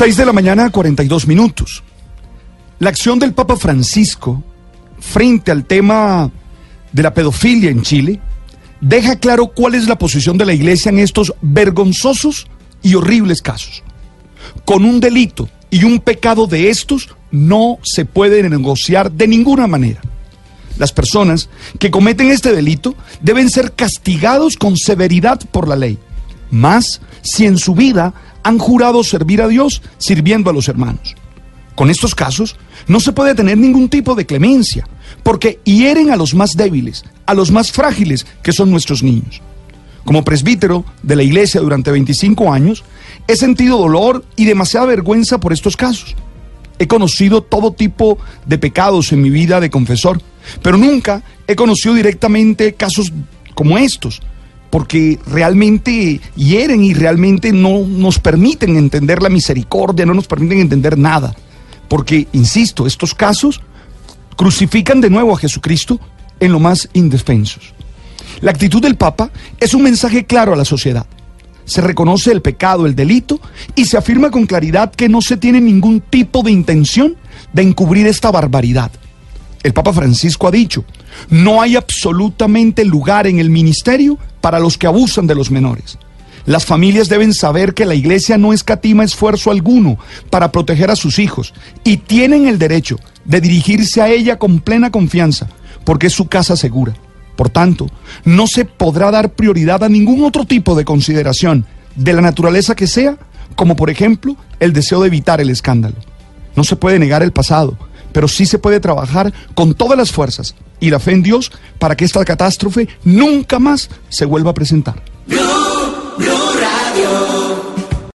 6 de la mañana, 42 minutos. La acción del Papa Francisco frente al tema de la pedofilia en Chile deja claro cuál es la posición de la Iglesia en estos vergonzosos y horribles casos. Con un delito y un pecado de estos no se puede negociar de ninguna manera. Las personas que cometen este delito deben ser castigados con severidad por la ley, más si en su vida han jurado servir a Dios sirviendo a los hermanos. Con estos casos no se puede tener ningún tipo de clemencia, porque hieren a los más débiles, a los más frágiles, que son nuestros niños. Como presbítero de la iglesia durante 25 años, he sentido dolor y demasiada vergüenza por estos casos. He conocido todo tipo de pecados en mi vida de confesor, pero nunca he conocido directamente casos como estos, porque realmente hieren y realmente no nos permiten entender la misericordia, no nos permiten entender nada. Porque, insisto, estos casos crucifican de nuevo a Jesucristo en lo más indefensos. La actitud del Papa es un mensaje claro a la sociedad. Se reconoce el pecado, el delito, y se afirma con claridad que no se tiene ningún tipo de intención de encubrir esta barbaridad. El Papa Francisco ha dicho, no hay absolutamente lugar en el ministerio para los que abusan de los menores. Las familias deben saber que la iglesia no escatima esfuerzo alguno para proteger a sus hijos y tienen el derecho de dirigirse a ella con plena confianza, porque es su casa segura. Por tanto, no se podrá dar prioridad a ningún otro tipo de consideración, de la naturaleza que sea, como por ejemplo el deseo de evitar el escándalo. No se puede negar el pasado, pero sí se puede trabajar con todas las fuerzas y la fe en Dios para que esta catástrofe nunca más se vuelva a presentar.